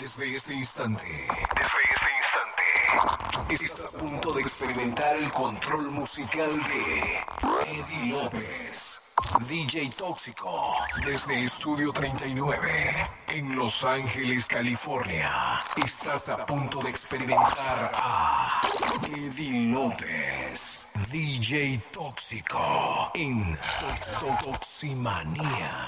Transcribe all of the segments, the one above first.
Desde este instante. Desde este instante. Estás a punto de experimentar el control musical de Eddie López. DJ Tóxico, desde Estudio 39, en Los Ángeles, California. Estás a punto de experimentar a Eddie López, DJ Tóxico, en Toximanía.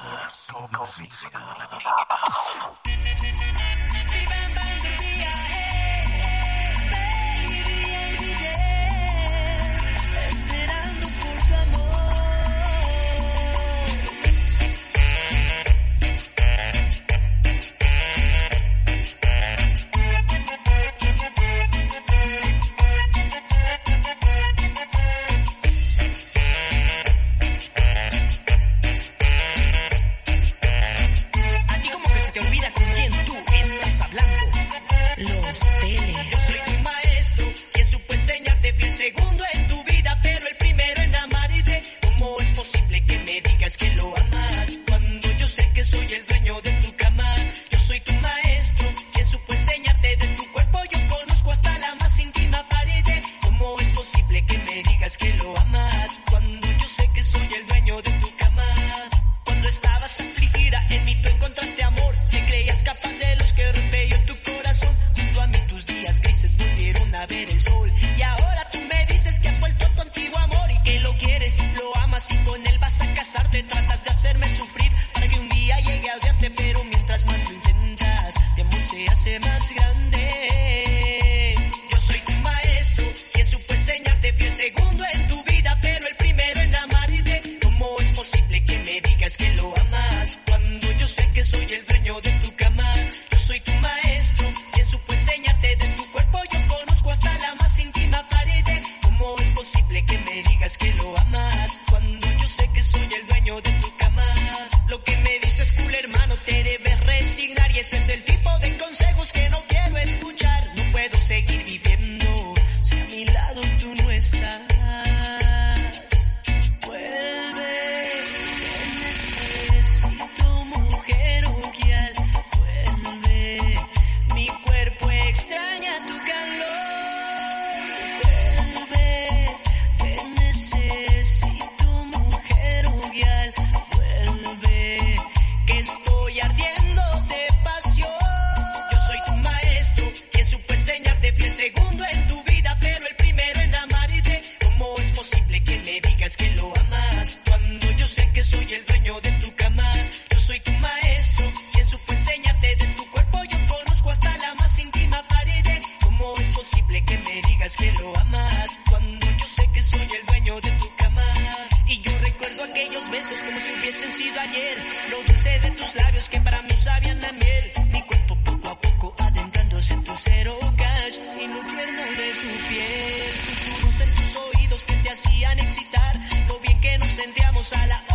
tu piel, susurros en tus oídos que te hacían excitar, lo bien que nos sentíamos a la hora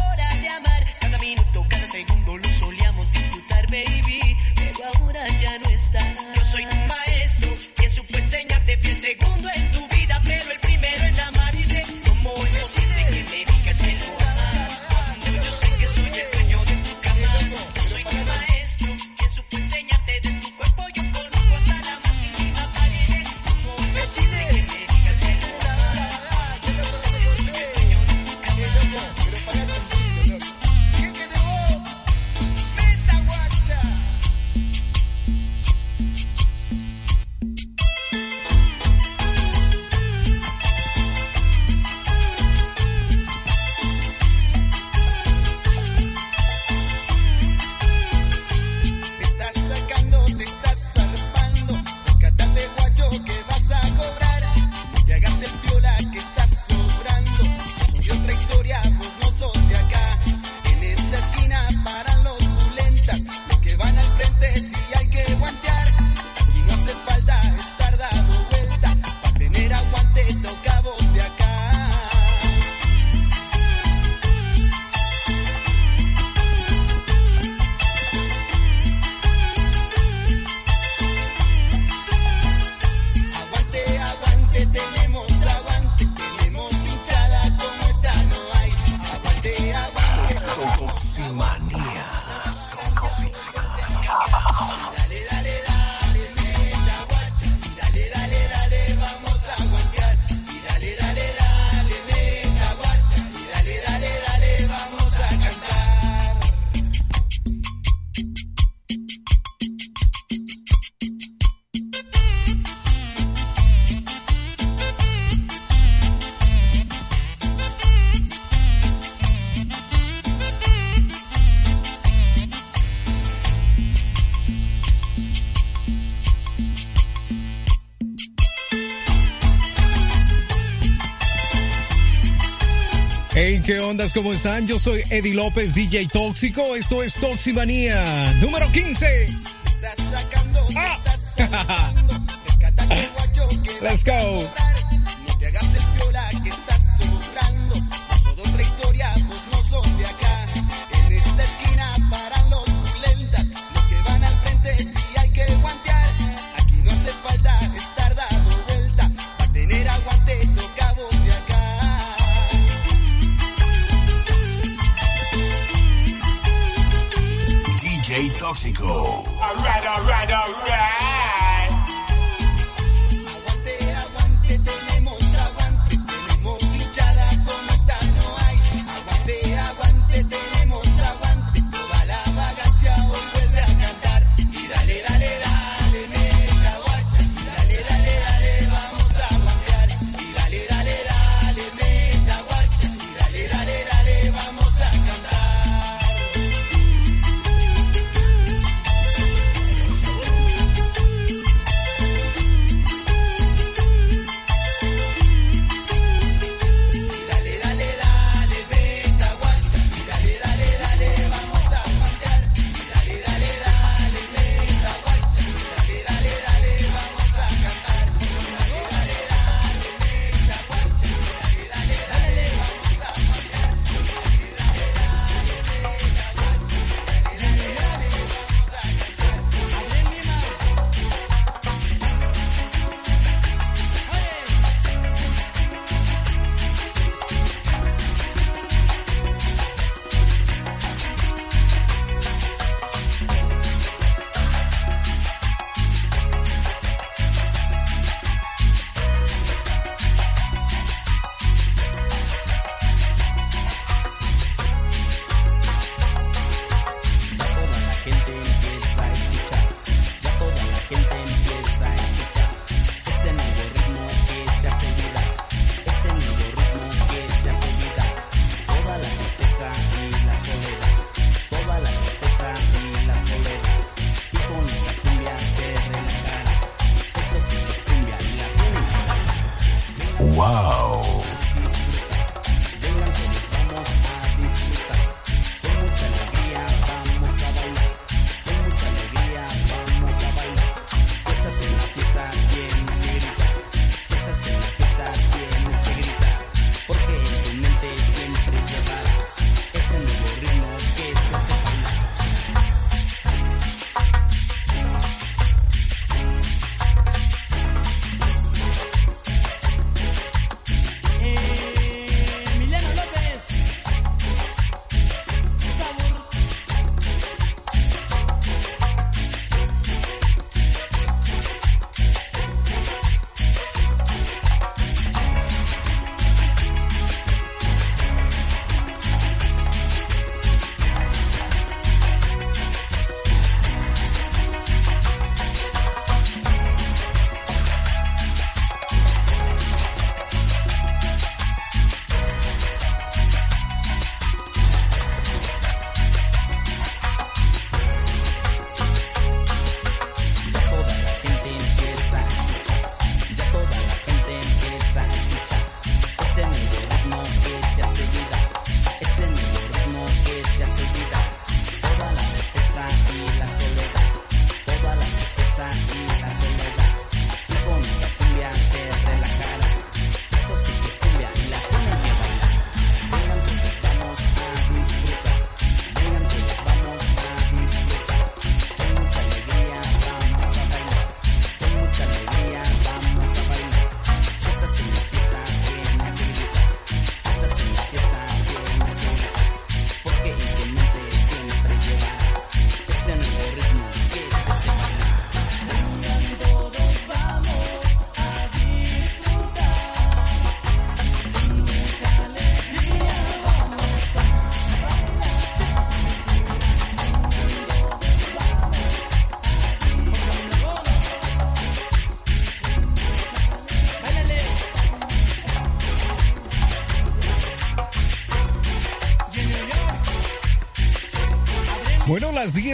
¿Cómo están? Yo soy Eddie López, DJ Tóxico. Esto es Toximanía número 15.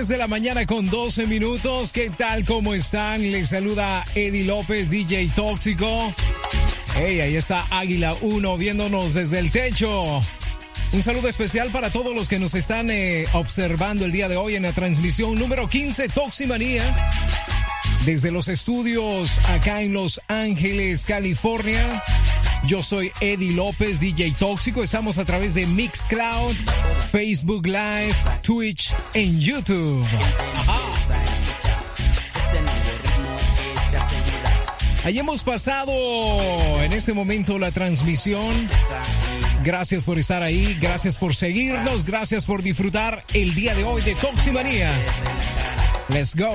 de la mañana con 12 minutos. ¿Qué tal? ¿Cómo están? Les saluda Eddie López, DJ Tóxico. Hey, ahí está Águila 1 viéndonos desde el techo. Un saludo especial para todos los que nos están eh, observando el día de hoy en la transmisión número 15 Toximanía. Desde los estudios acá en Los Ángeles, California. Yo soy Eddie López, DJ Tóxico. Estamos a través de Mixcloud, Facebook Live, Twitch en YouTube. Ahí hemos pasado en este momento la transmisión. Gracias por estar ahí, gracias por seguirnos, gracias por disfrutar el día de hoy de Toximanía. Let's go.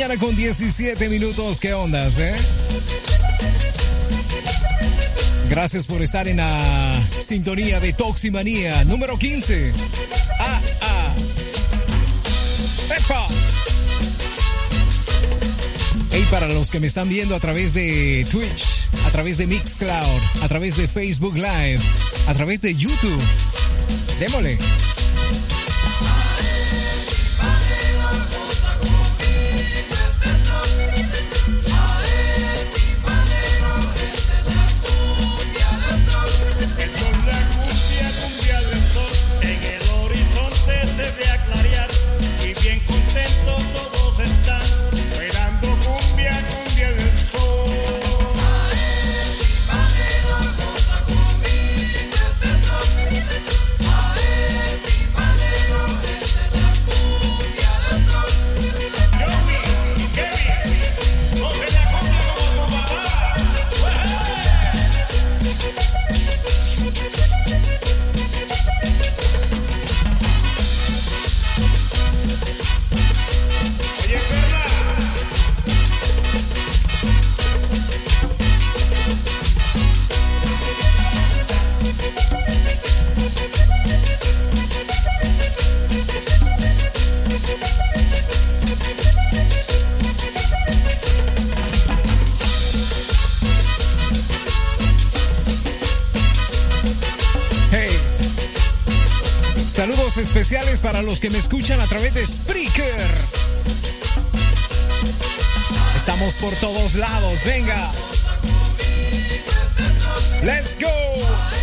mañana con 17 minutos. ¿Qué ondas, eh? Gracias por estar en la sintonía de Toximanía número 15. Ah, ah. ¡Epa! Hey, para los que me están viendo a través de Twitch, a través de Mixcloud, a través de Facebook Live, a través de YouTube, démosle. especiales para los que me escuchan a través de Spreaker. Estamos por todos lados, venga. Let's go.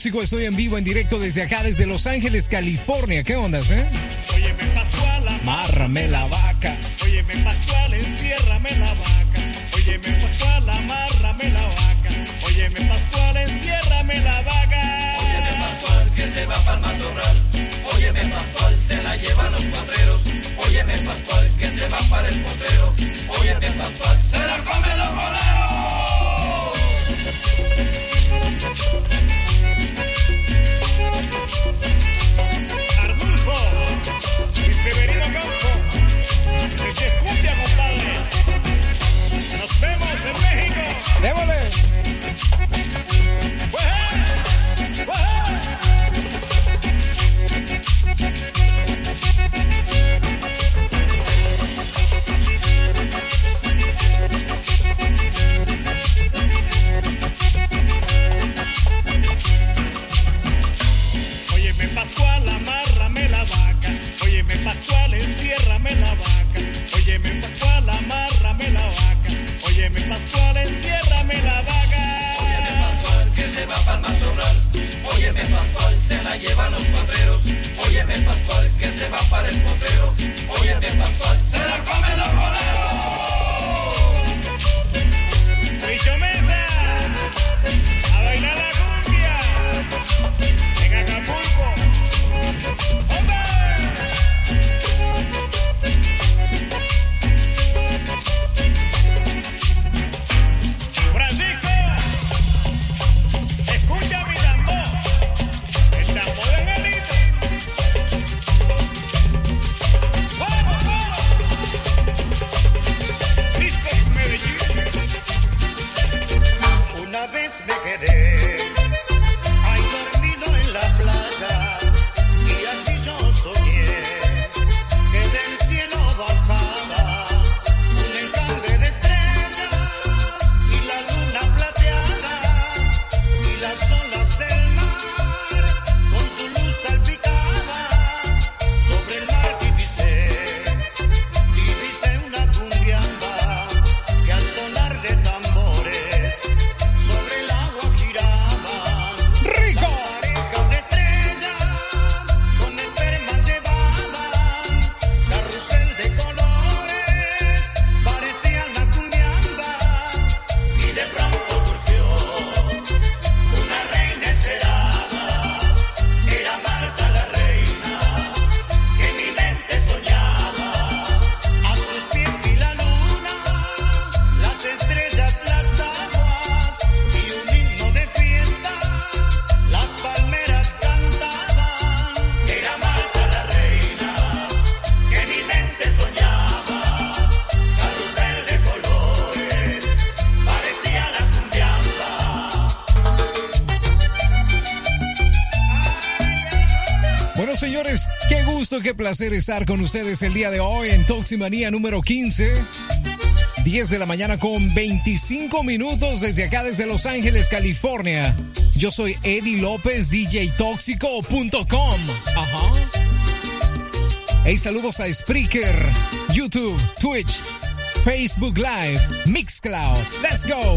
Tóxico, estoy en vivo, en directo desde acá, desde Los Ángeles, California. ¿Qué ondas, eh? Oye, me pasó a la Márrame la vaca. Oye, me pasó a la, enciérrame la vaca. Oye, me pasó a la qué placer estar con ustedes el día de hoy en Toximanía número 15. 10 de la mañana con 25 minutos desde acá, desde Los Ángeles, California. Yo soy Eddie López, DJTóxico.com. Ajá. Hey, saludos a Spreaker, YouTube, Twitch, Facebook Live, Mixcloud. Let's go.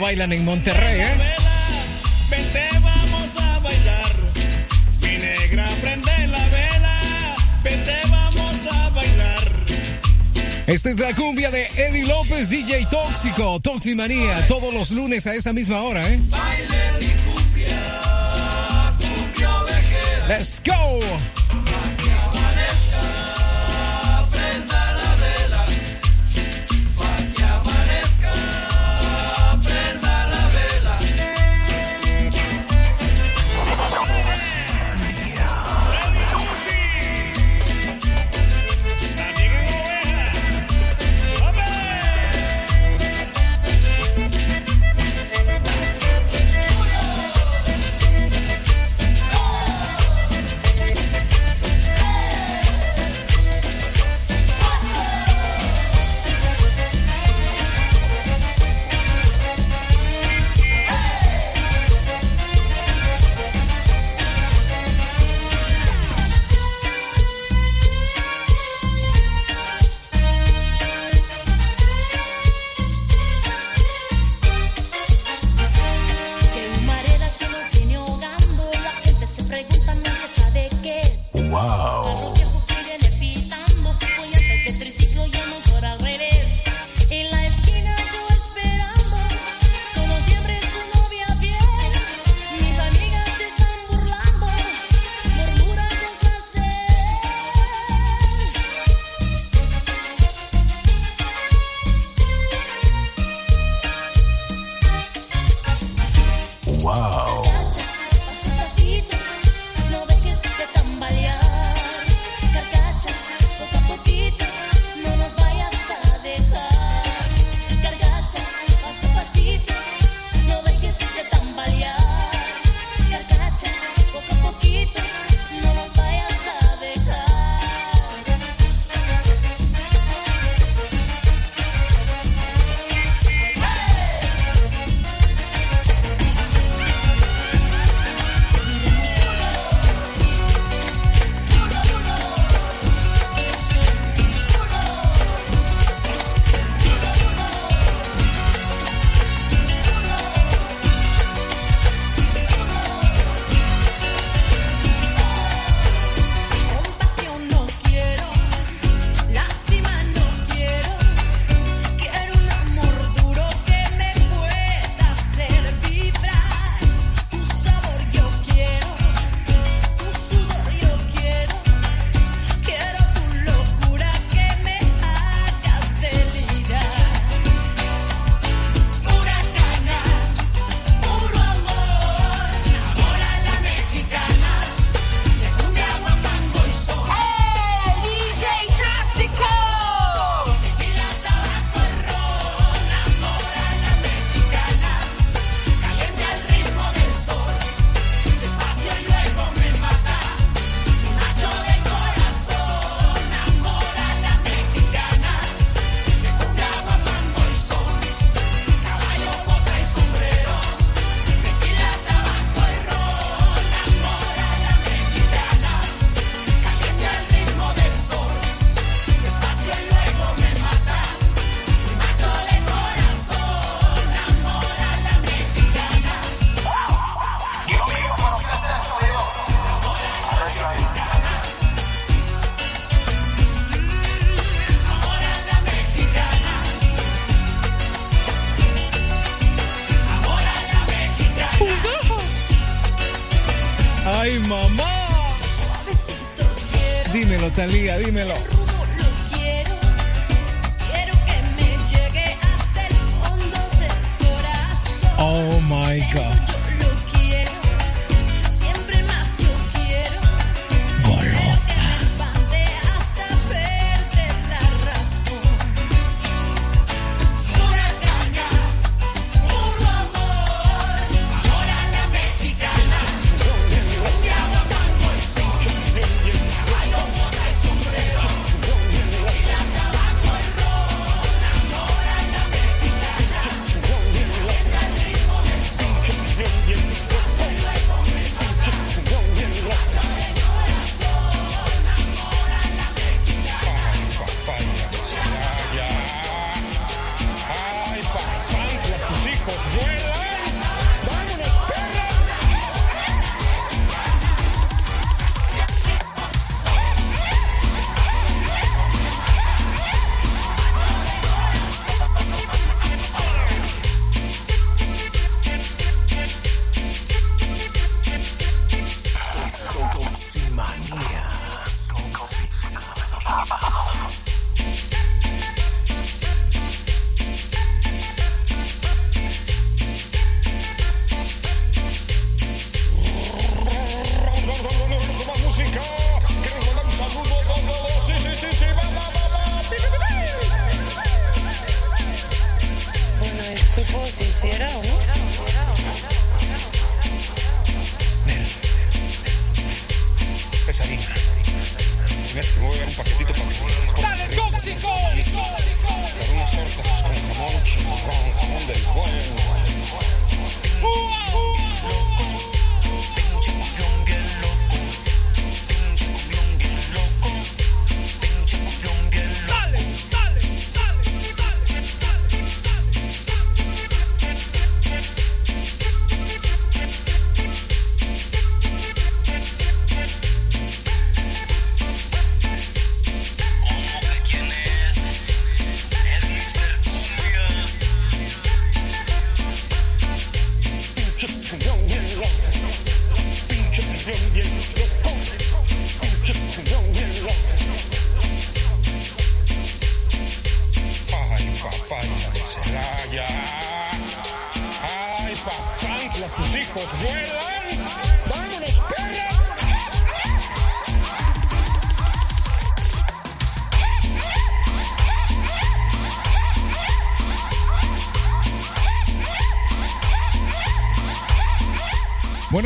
bailan en Monterrey, ¿eh? Vente, vamos a bailar. Mi negra, prende la vela. Vente, vamos a bailar. Esta es la cumbia de Eddie López, DJ Tóxico, Toximanía, todos los lunes a esa misma hora, ¿eh? Baile mi cumbia, cumbia Let's go.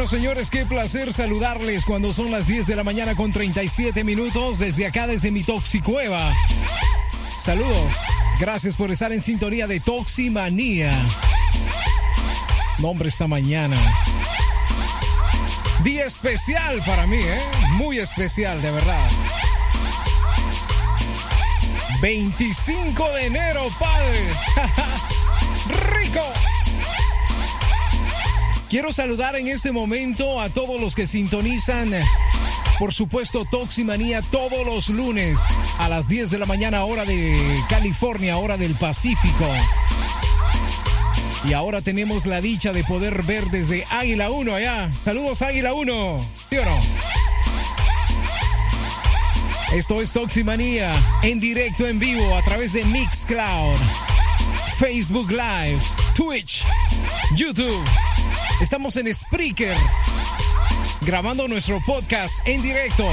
Señores, qué placer saludarles cuando son las 10 de la mañana con 37 minutos desde acá, desde mi Toxicueva. Saludos. Gracias por estar en sintonía de Toximanía. Nombre esta mañana. Día especial para mí, ¿eh? Muy especial, de verdad. 25 de enero, padre. Rico. Quiero saludar en este momento a todos los que sintonizan, por supuesto, Toximanía todos los lunes a las 10 de la mañana, hora de California, hora del Pacífico. Y ahora tenemos la dicha de poder ver desde Águila 1 allá. Saludos Águila 1, ¿sí o no? Esto es Toximanía en directo, en vivo, a través de Mixcloud, Facebook Live, Twitch, YouTube. Estamos en Spreaker, grabando nuestro podcast en directo.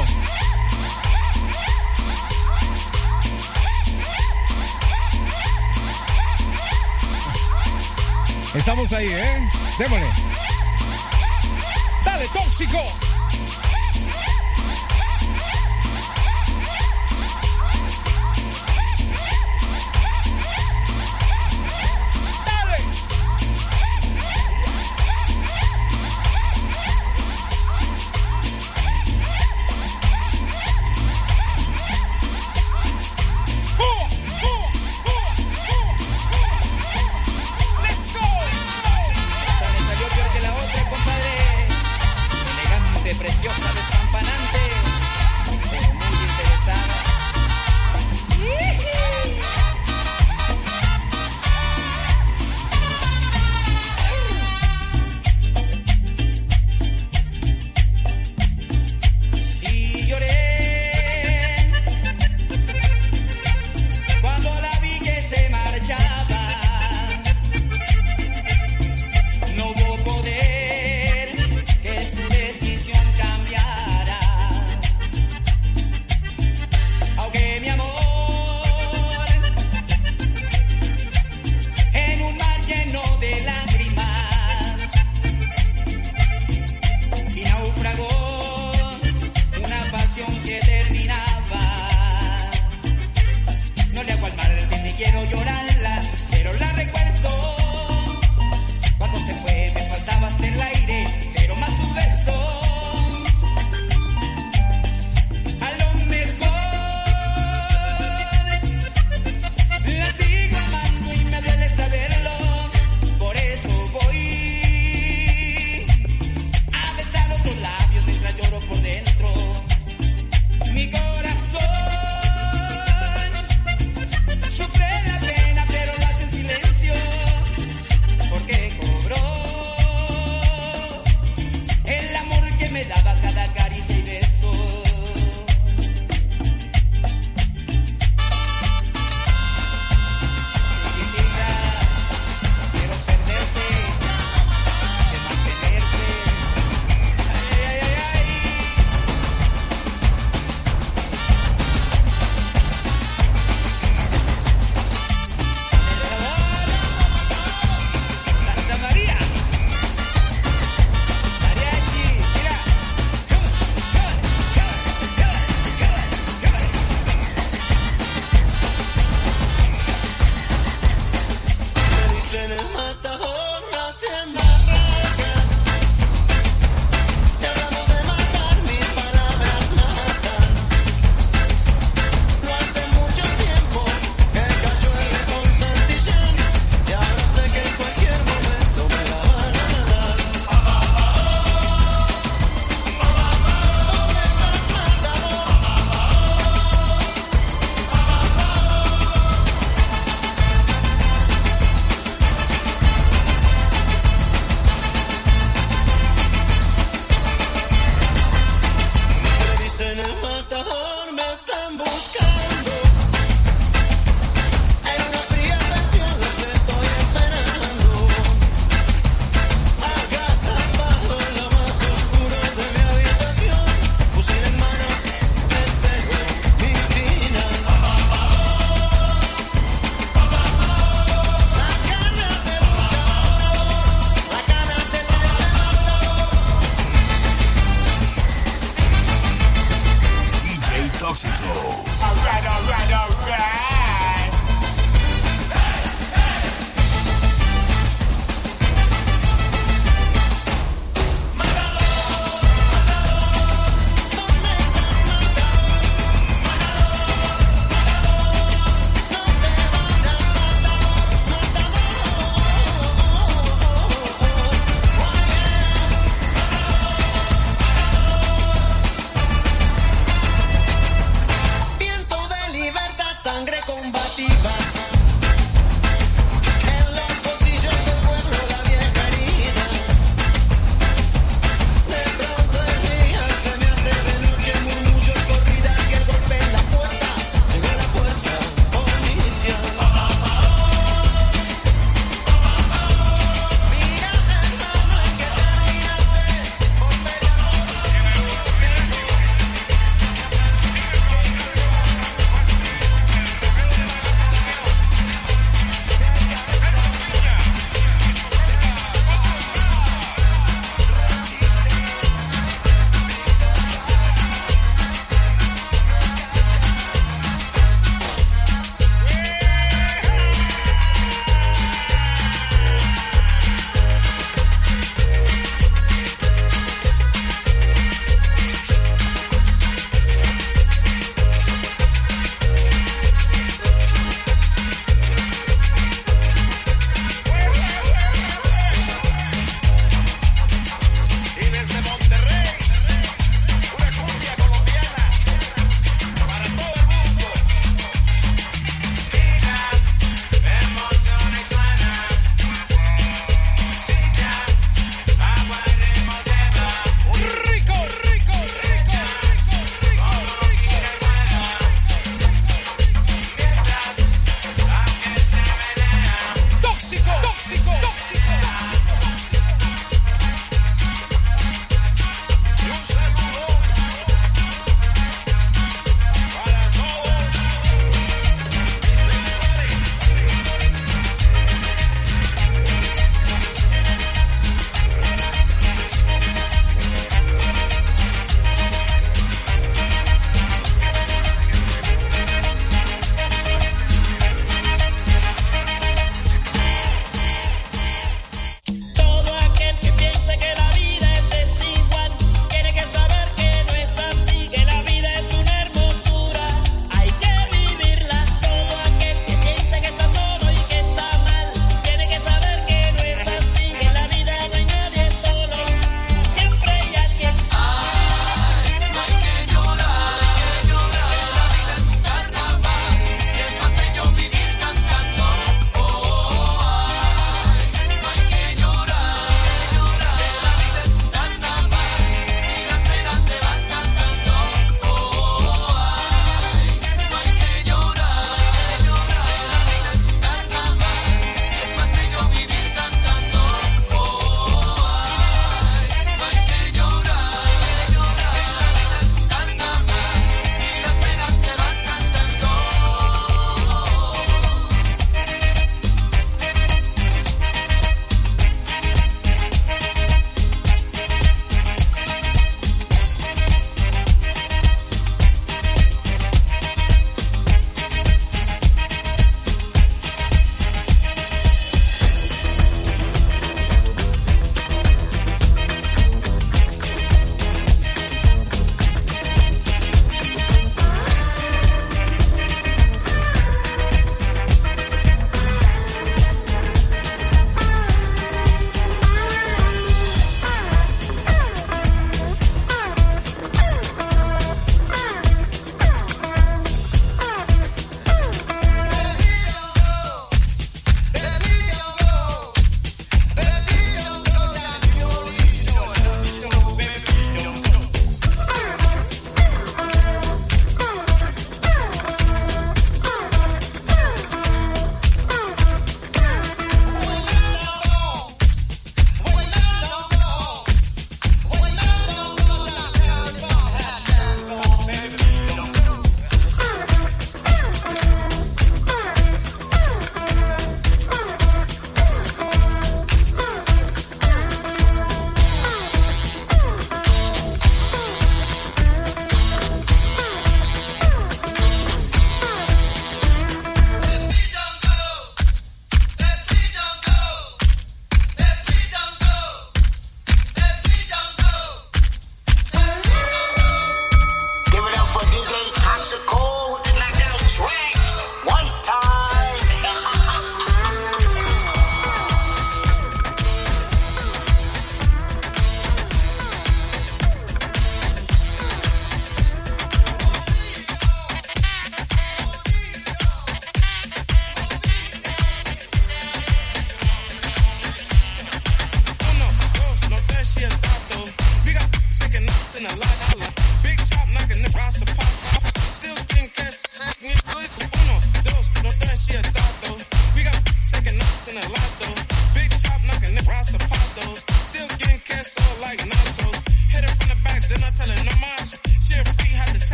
Estamos ahí, ¿eh? Démosle. Dale, tóxico.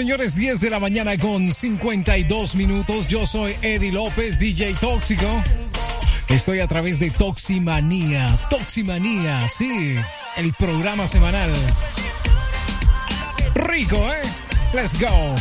Señores, 10 de la mañana con 52 minutos. Yo soy Eddie López, DJ Tóxico. Estoy a través de Toximanía. Toximanía, sí, el programa semanal. Rico, ¿eh? Let's go.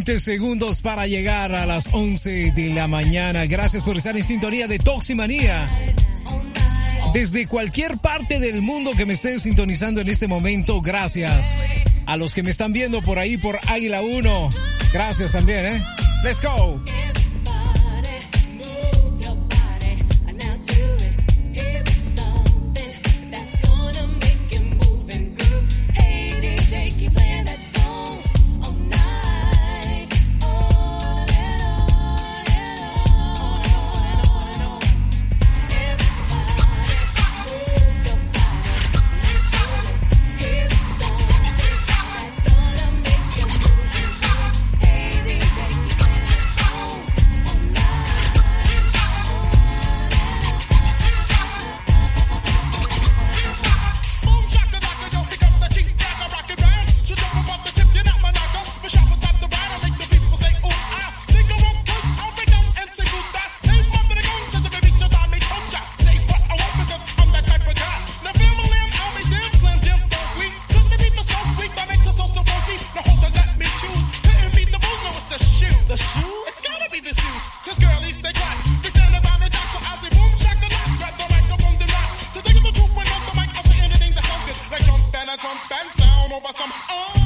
20 segundos para llegar a las 11 de la mañana. Gracias por estar en sintonía de Toximanía. Desde cualquier parte del mundo que me estén sintonizando en este momento, gracias. A los que me están viendo por ahí por Águila 1, gracias también, ¿eh? Let's go. come over some. Oh.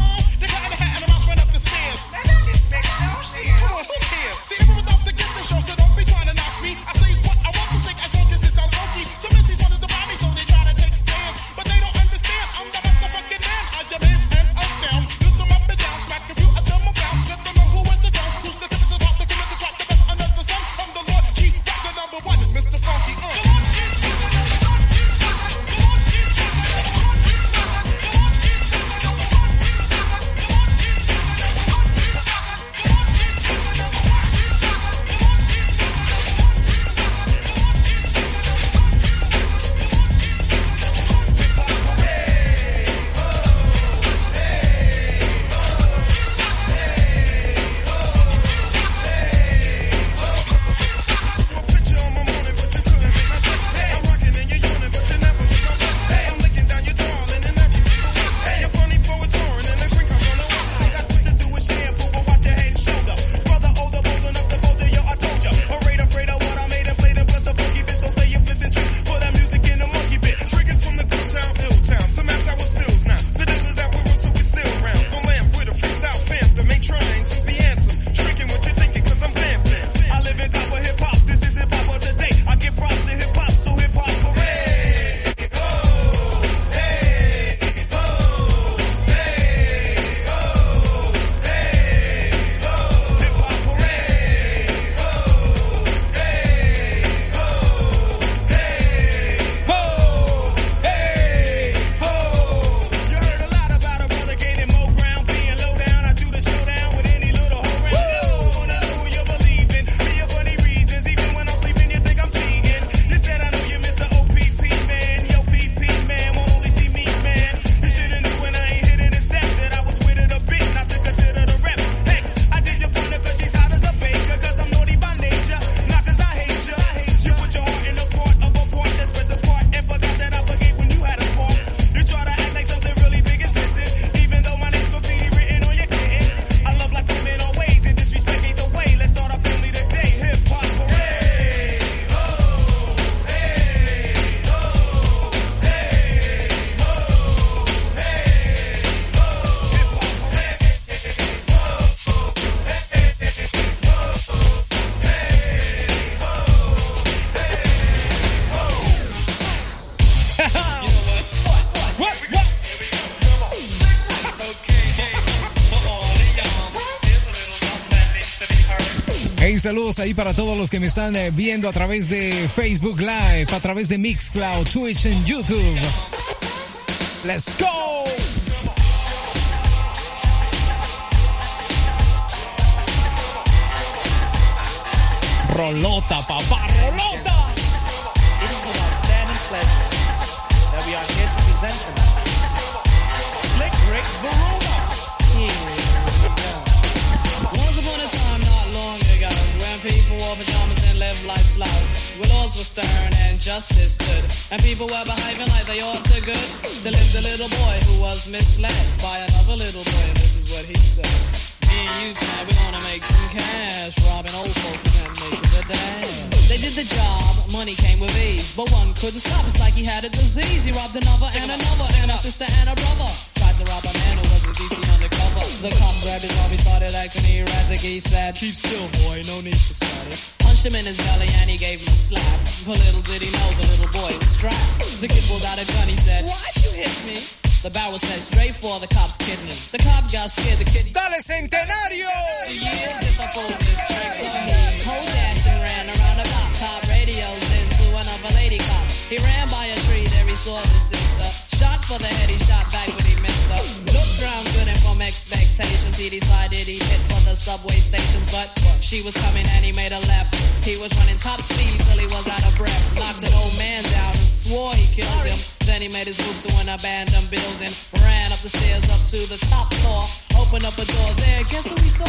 saludos ahí para todos los que me están eh, viendo a través de Facebook Live, a través de Mixcloud, Twitch y YouTube. Let's go. Rolota, papá, rolota. And people were behaving like they ought to good. There lived a little boy who was misled by another little boy, and this is what he said. Me and you tonight, we wanna make some cash, robbing old folks and making the dash. They did the job, money came with ease, but one couldn't stop. It's like he had a disease. He robbed another Stick and another, and a sister and a brother. Tried to rob a man who was a DT undercover. The cop grabbed his arm, he started acting erratic. He said, "Keep still, boy, no need for static." Punched him in his belly and he gave him a slap. But little did he know the little boy was strapped. The kid pulled out a gun, he said, Why'd you hit me? The barrel said straight for the cop's kidney. The cop got scared, the kid. ¡Dale, centenario! Years if I pulled this trick, so he cold dashed and ran around about top radios into another lady cop. He ran by a tree, there he saw the sister. Shot for the head, he shot back, but Looked round good and from expectations, he decided he'd hit for the subway stations, but she was coming and he made a left. He was running top speed till he was out of breath. Knocked an old man down and swore he killed him. Then he made his move to an abandoned building. Ran up the stairs up to the top floor. Opened up a door there. Guess who he saw?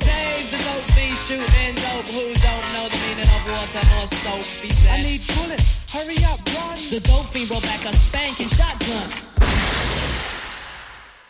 Dave, the dope fiend shooting dope. Who don't know the meaning of water or soap? He said, I need bullets. Hurry up, run. The dope fiend brought back a spanking shotgun.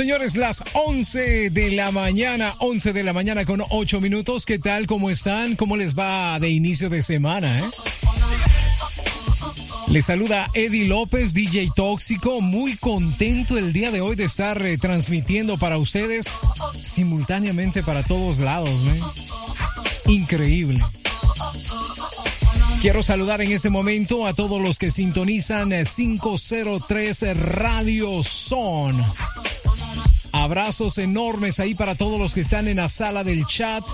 señores, las 11 de la mañana, 11 de la mañana con 8 minutos. ¿Qué tal? ¿Cómo están? ¿Cómo les va de inicio de semana? Eh? Les saluda Eddie López, DJ Tóxico, muy contento el día de hoy de estar eh, transmitiendo para ustedes simultáneamente para todos lados. ¿eh? Increíble. Quiero saludar en este momento a todos los que sintonizan eh, 503 Radio Son. Abrazos enormes ahí para todos los que están en la sala del chat.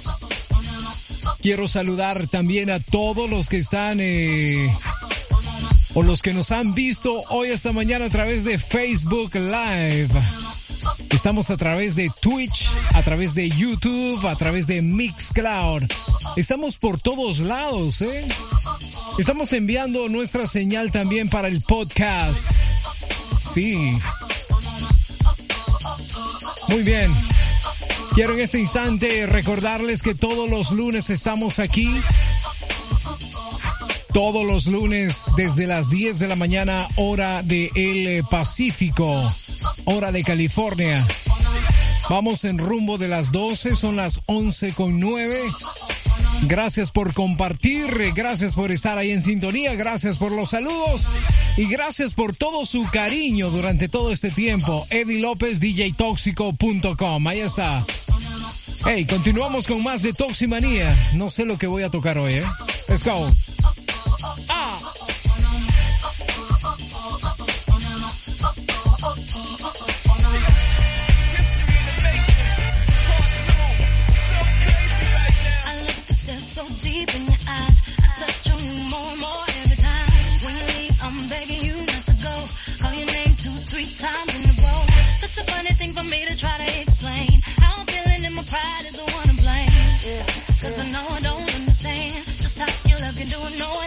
Quiero saludar también a todos los que están eh, o los que nos han visto hoy esta mañana a través de Facebook Live. Estamos a través de Twitch, a través de YouTube, a través de Mixcloud. Estamos por todos lados, ¿eh? Estamos enviando nuestra señal también para el podcast. Sí. Muy bien. Quiero en este instante recordarles que todos los lunes estamos aquí. Todos los lunes desde las 10 de la mañana, hora de El Pacífico, hora de California. Vamos en rumbo de las 12, son las 11 con 9. Gracias por compartir, gracias por estar ahí en sintonía, gracias por los saludos y gracias por todo su cariño durante todo este tiempo. Eddie López, DJTóxico.com. Ahí está. Hey, continuamos con más de Toximanía. No sé lo que voy a tocar hoy, ¿eh? Let's go. don't know.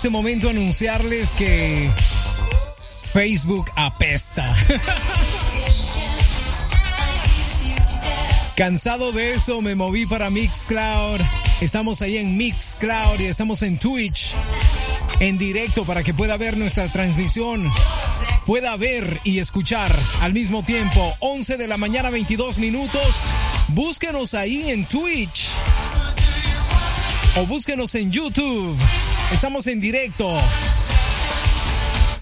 Este momento anunciarles que Facebook apesta. Cansado de eso, me moví para Mixcloud. Estamos ahí en Mixcloud y estamos en Twitch en directo para que pueda ver nuestra transmisión, pueda ver y escuchar al mismo tiempo. 11 de la mañana, 22 minutos. Búsquenos ahí en Twitch o búsquenos en YouTube. Estamos en directo.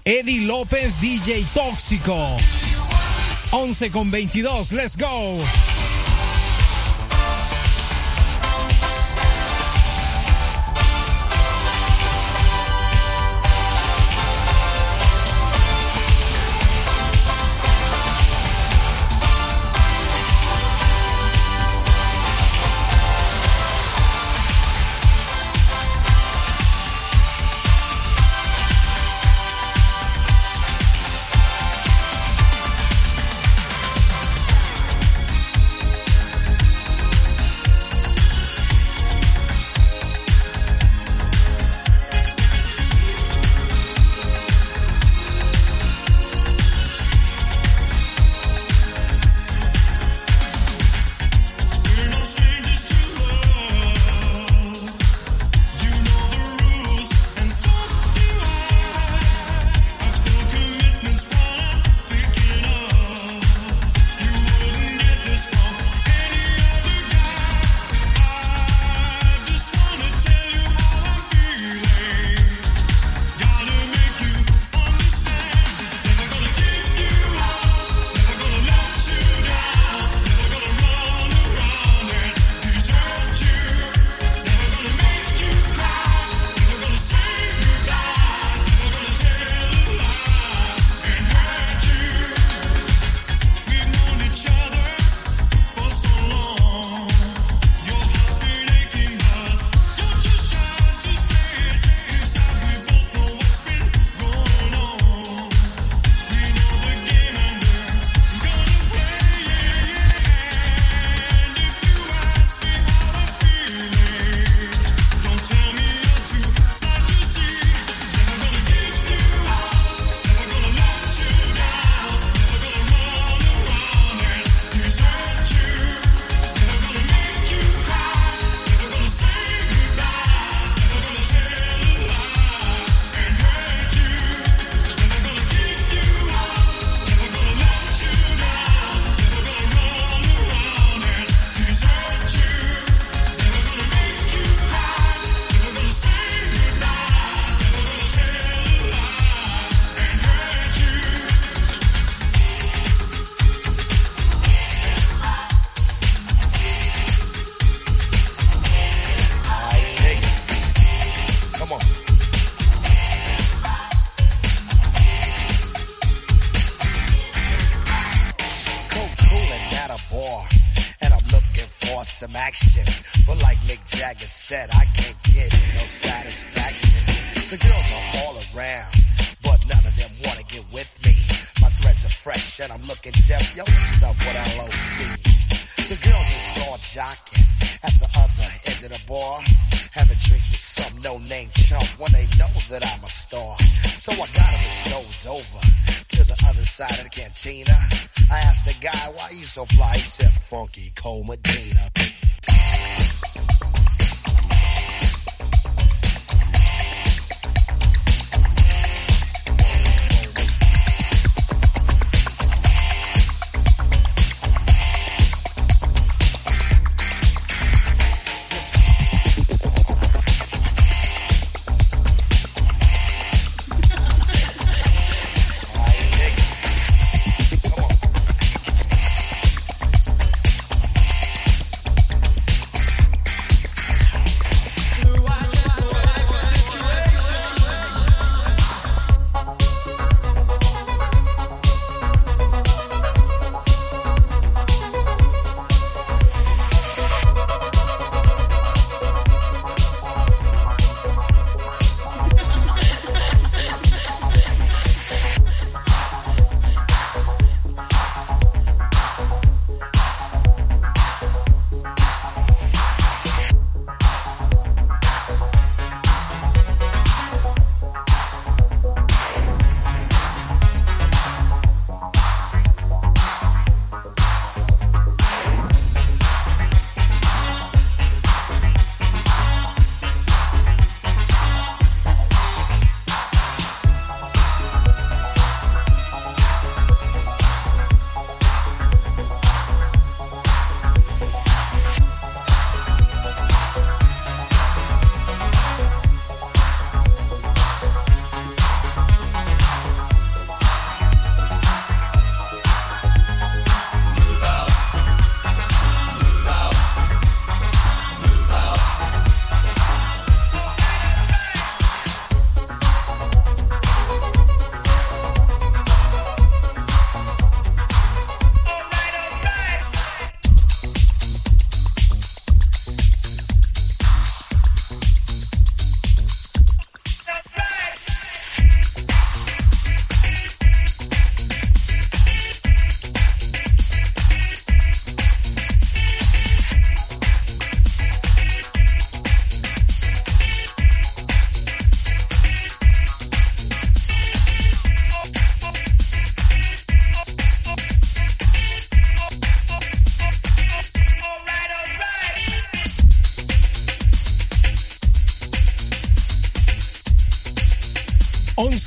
Eddie López, DJ Tóxico. 11 con 22. Let's go.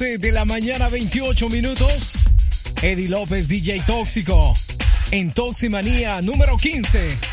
11 de la mañana, 28 minutos. Eddie López, DJ Tóxico. En Toximanía número 15.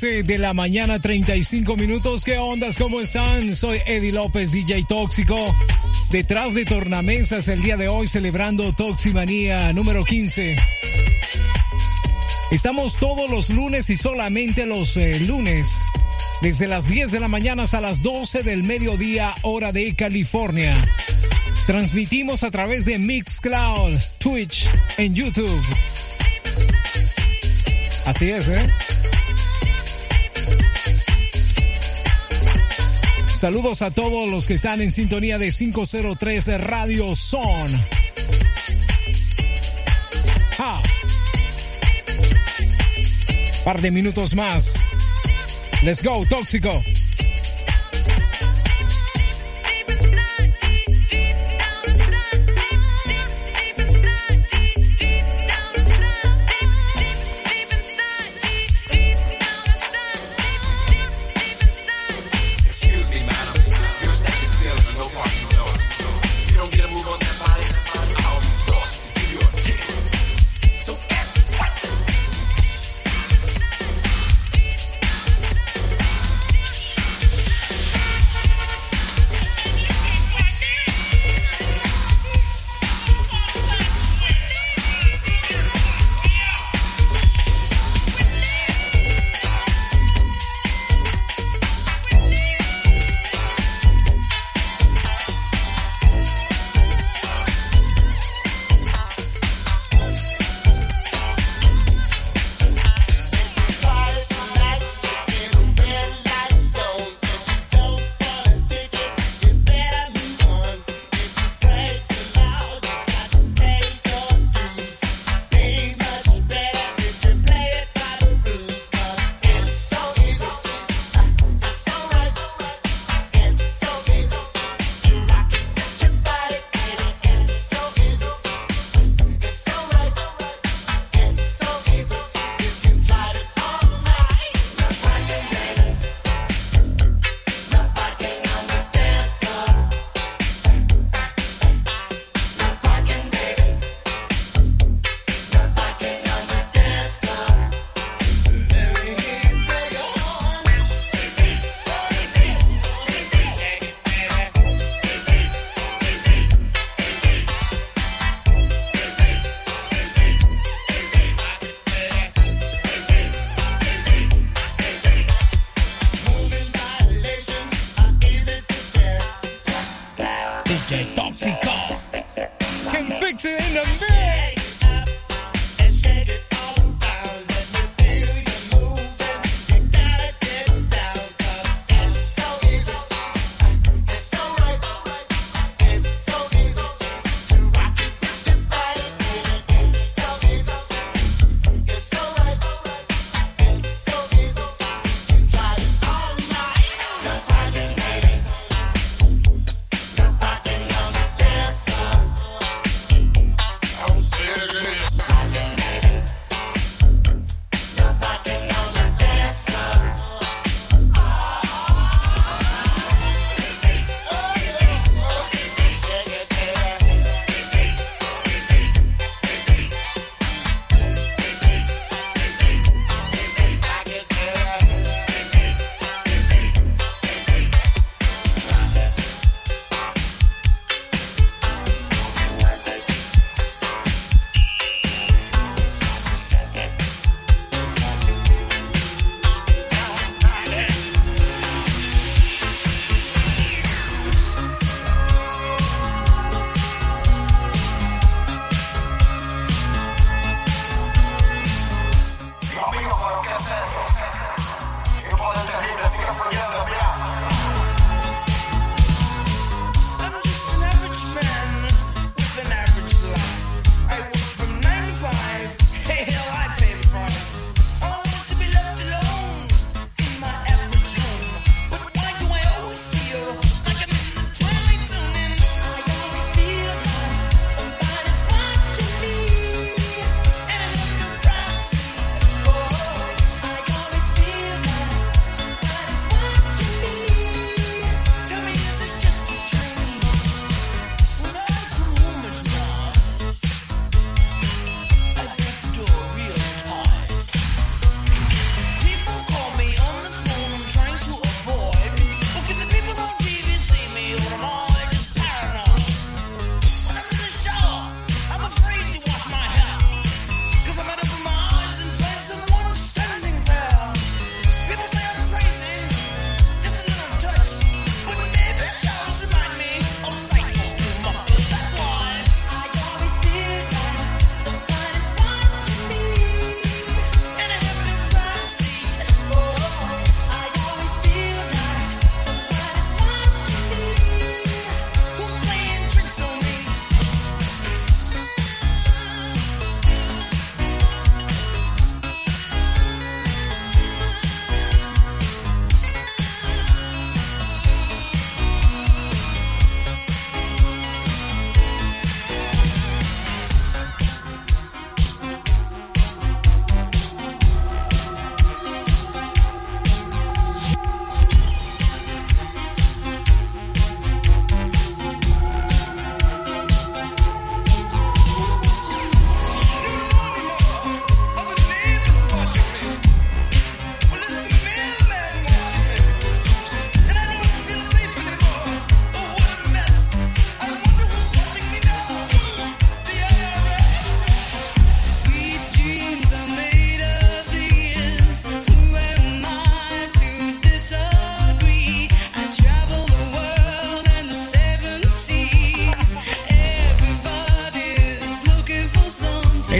11 de la mañana, 35 minutos. ¿Qué ondas? ¿Cómo están? Soy Eddie López, DJ Tóxico. Detrás de tornamesas el día de hoy celebrando Toximanía número 15. Estamos todos los lunes y solamente los eh, lunes. Desde las 10 de la mañana hasta las 12 del mediodía, hora de California. Transmitimos a través de Mixcloud, Twitch, en YouTube. Así es, ¿eh? Saludos a todos los que están en sintonía de 503 Radio Son. Ah. Par de minutos más. Let's go, tóxico.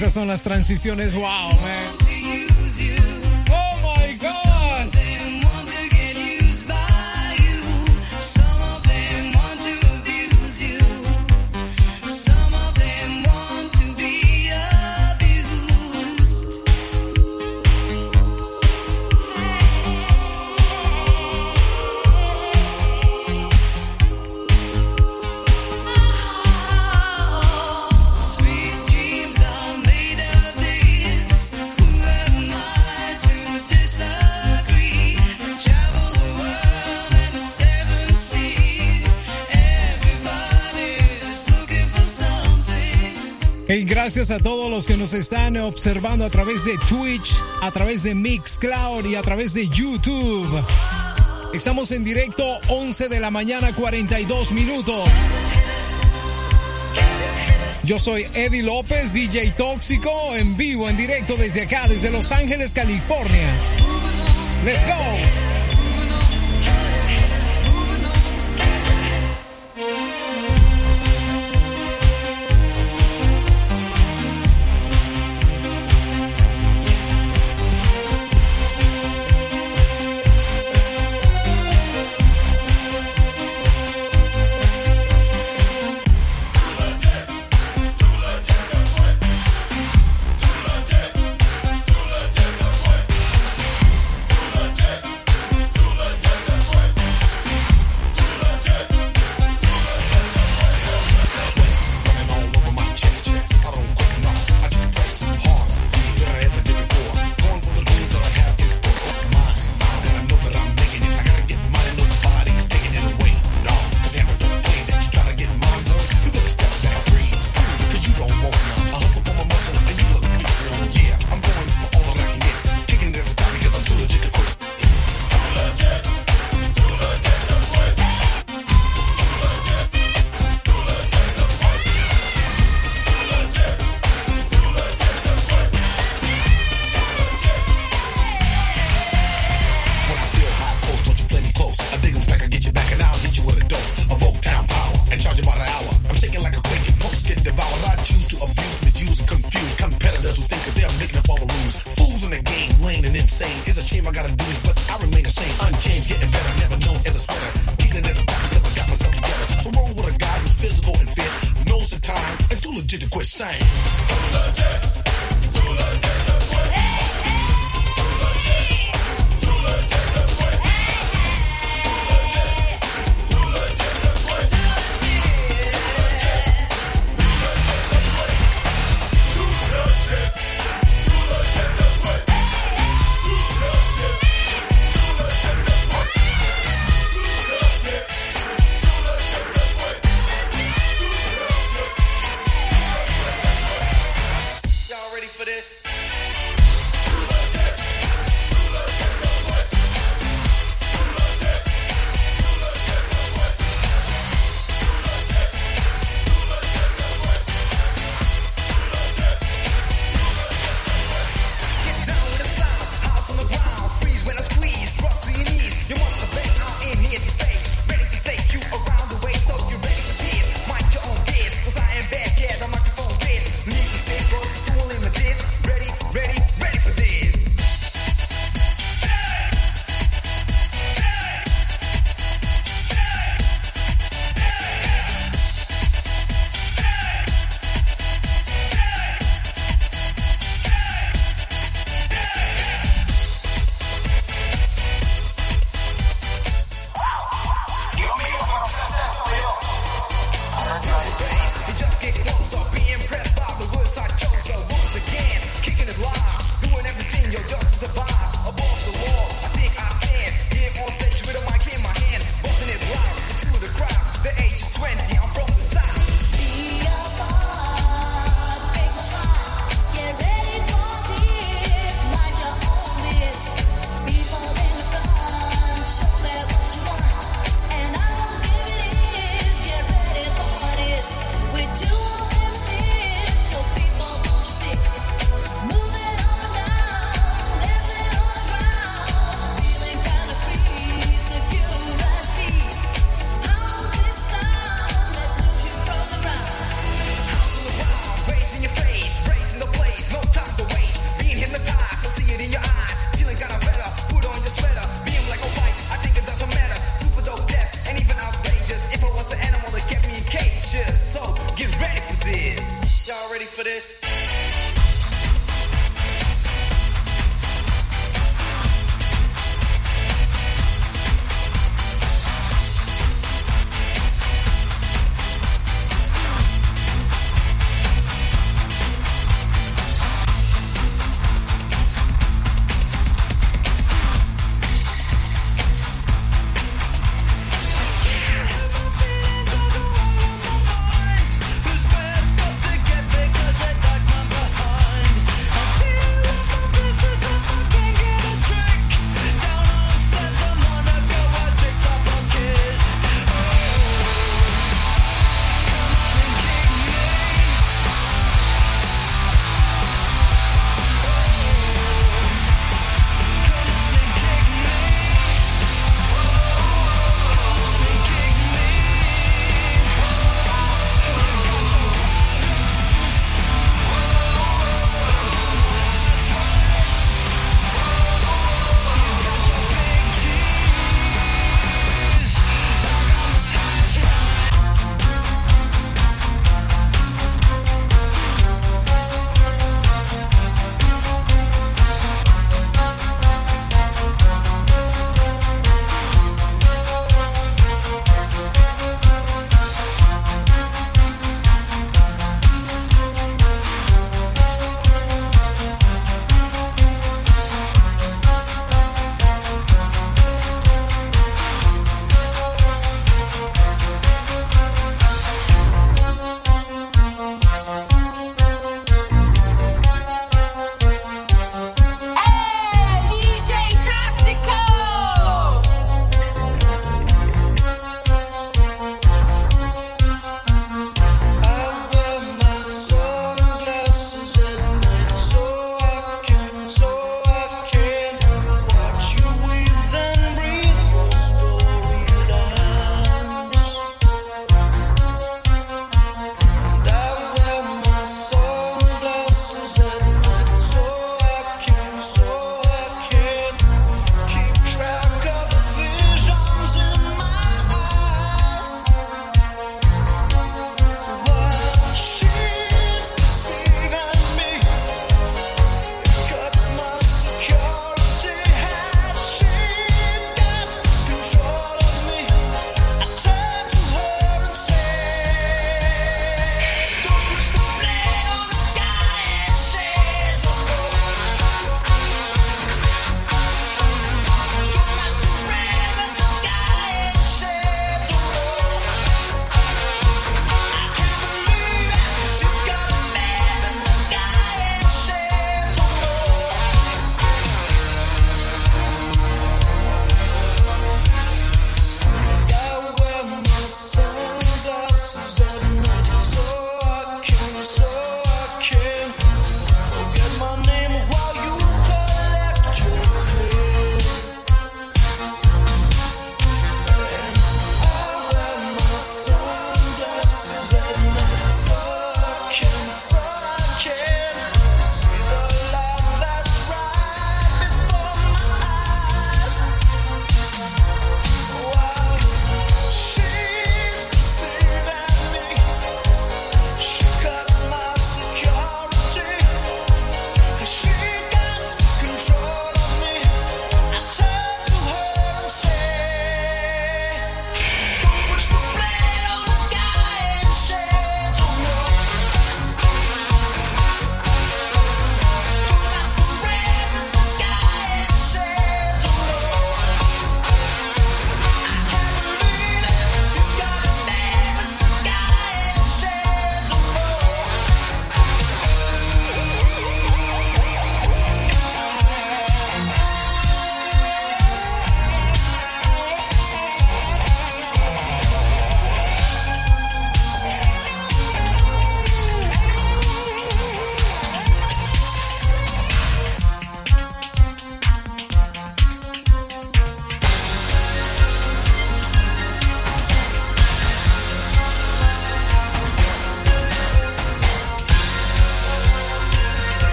Esas son las transiciones, wow, man. Gracias a todos los que nos están observando a través de Twitch, a través de Mixcloud y a través de YouTube. Estamos en directo 11 de la mañana 42 minutos. Yo soy Eddie López, DJ Tóxico, en vivo, en directo desde acá, desde Los Ángeles, California. Let's go.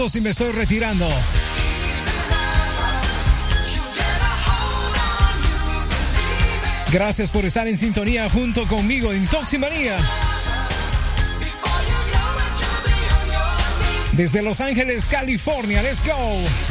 Y me estoy retirando. Gracias por estar en sintonía junto conmigo en Toximanía. Desde Los Ángeles, California, let's go.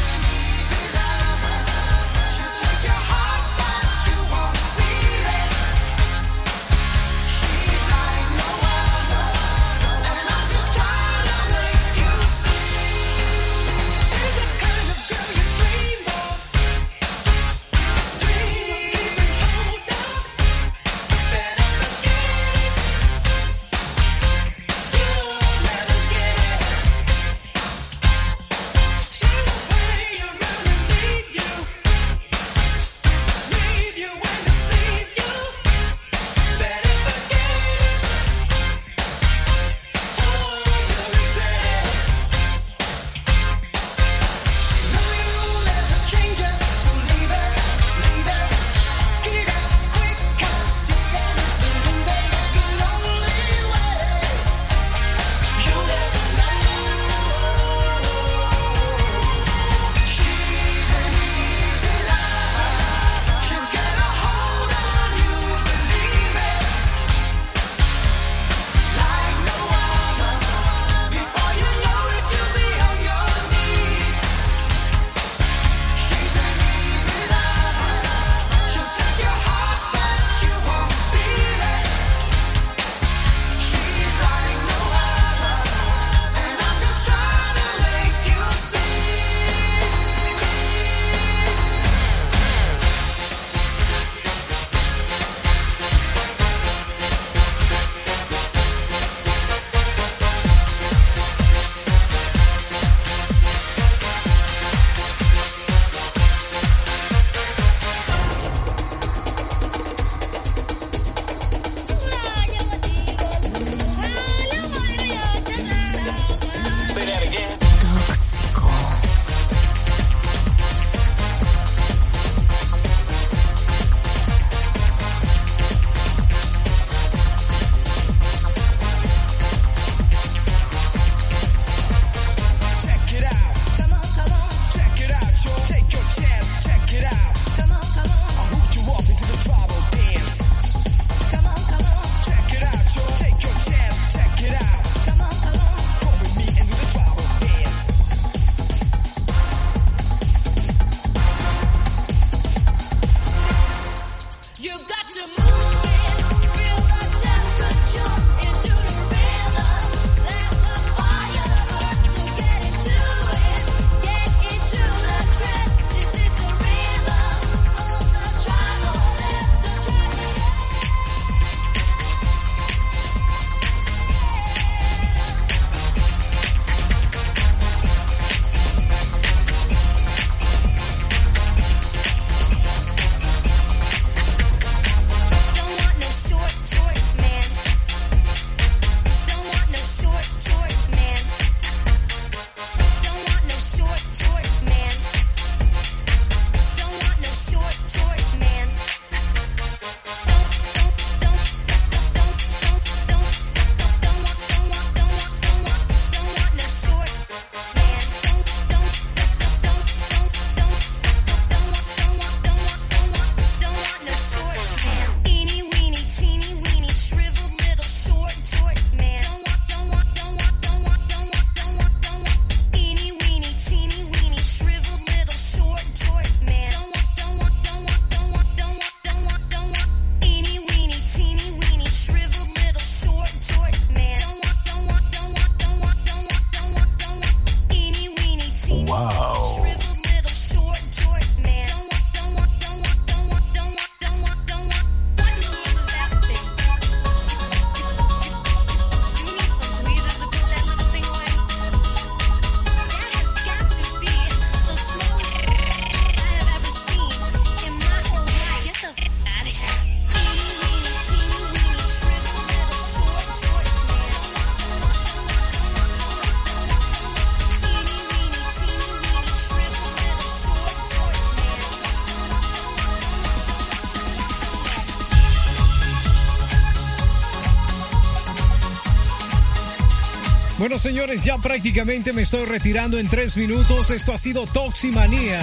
Bueno, señores, ya prácticamente me estoy retirando en tres minutos. Esto ha sido Toximanía.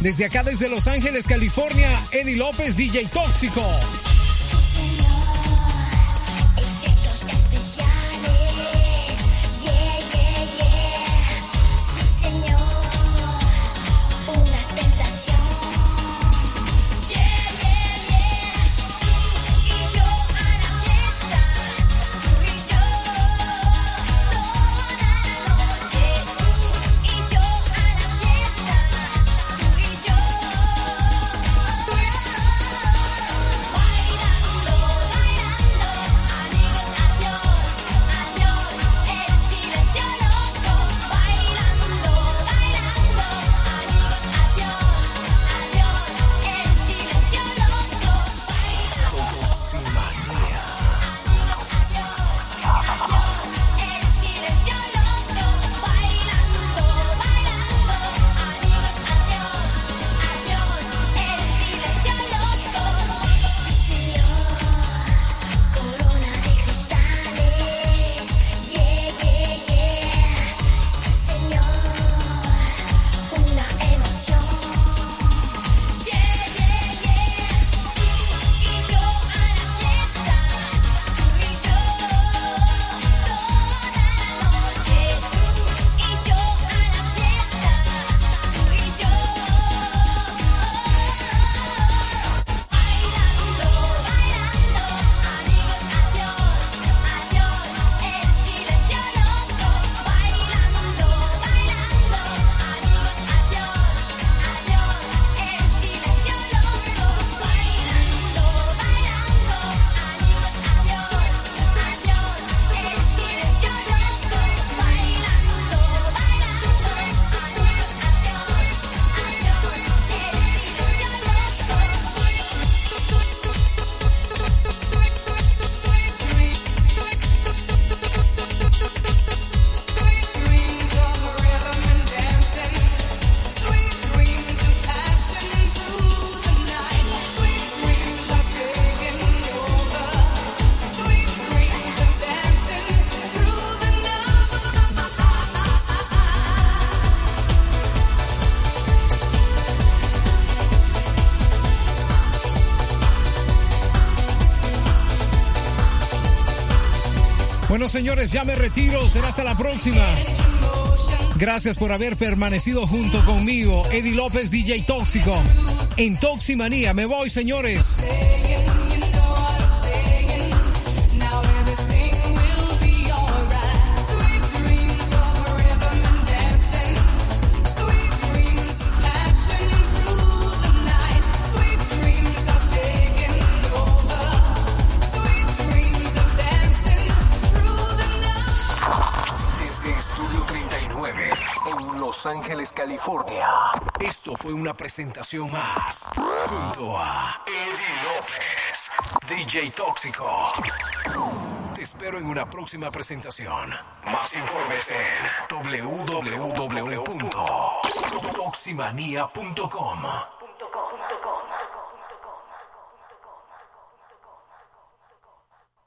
Desde acá, desde Los Ángeles, California, Eddie López, DJ Tóxico. señores, ya me retiro. Será hasta la próxima. Gracias por haber permanecido junto conmigo, Eddie López, DJ Tóxico. En Toximanía, me voy, señores. Esto fue una presentación más junto a Eddie López, DJ Tóxico. Te espero en una próxima presentación. Más informes en www.toximanía.com.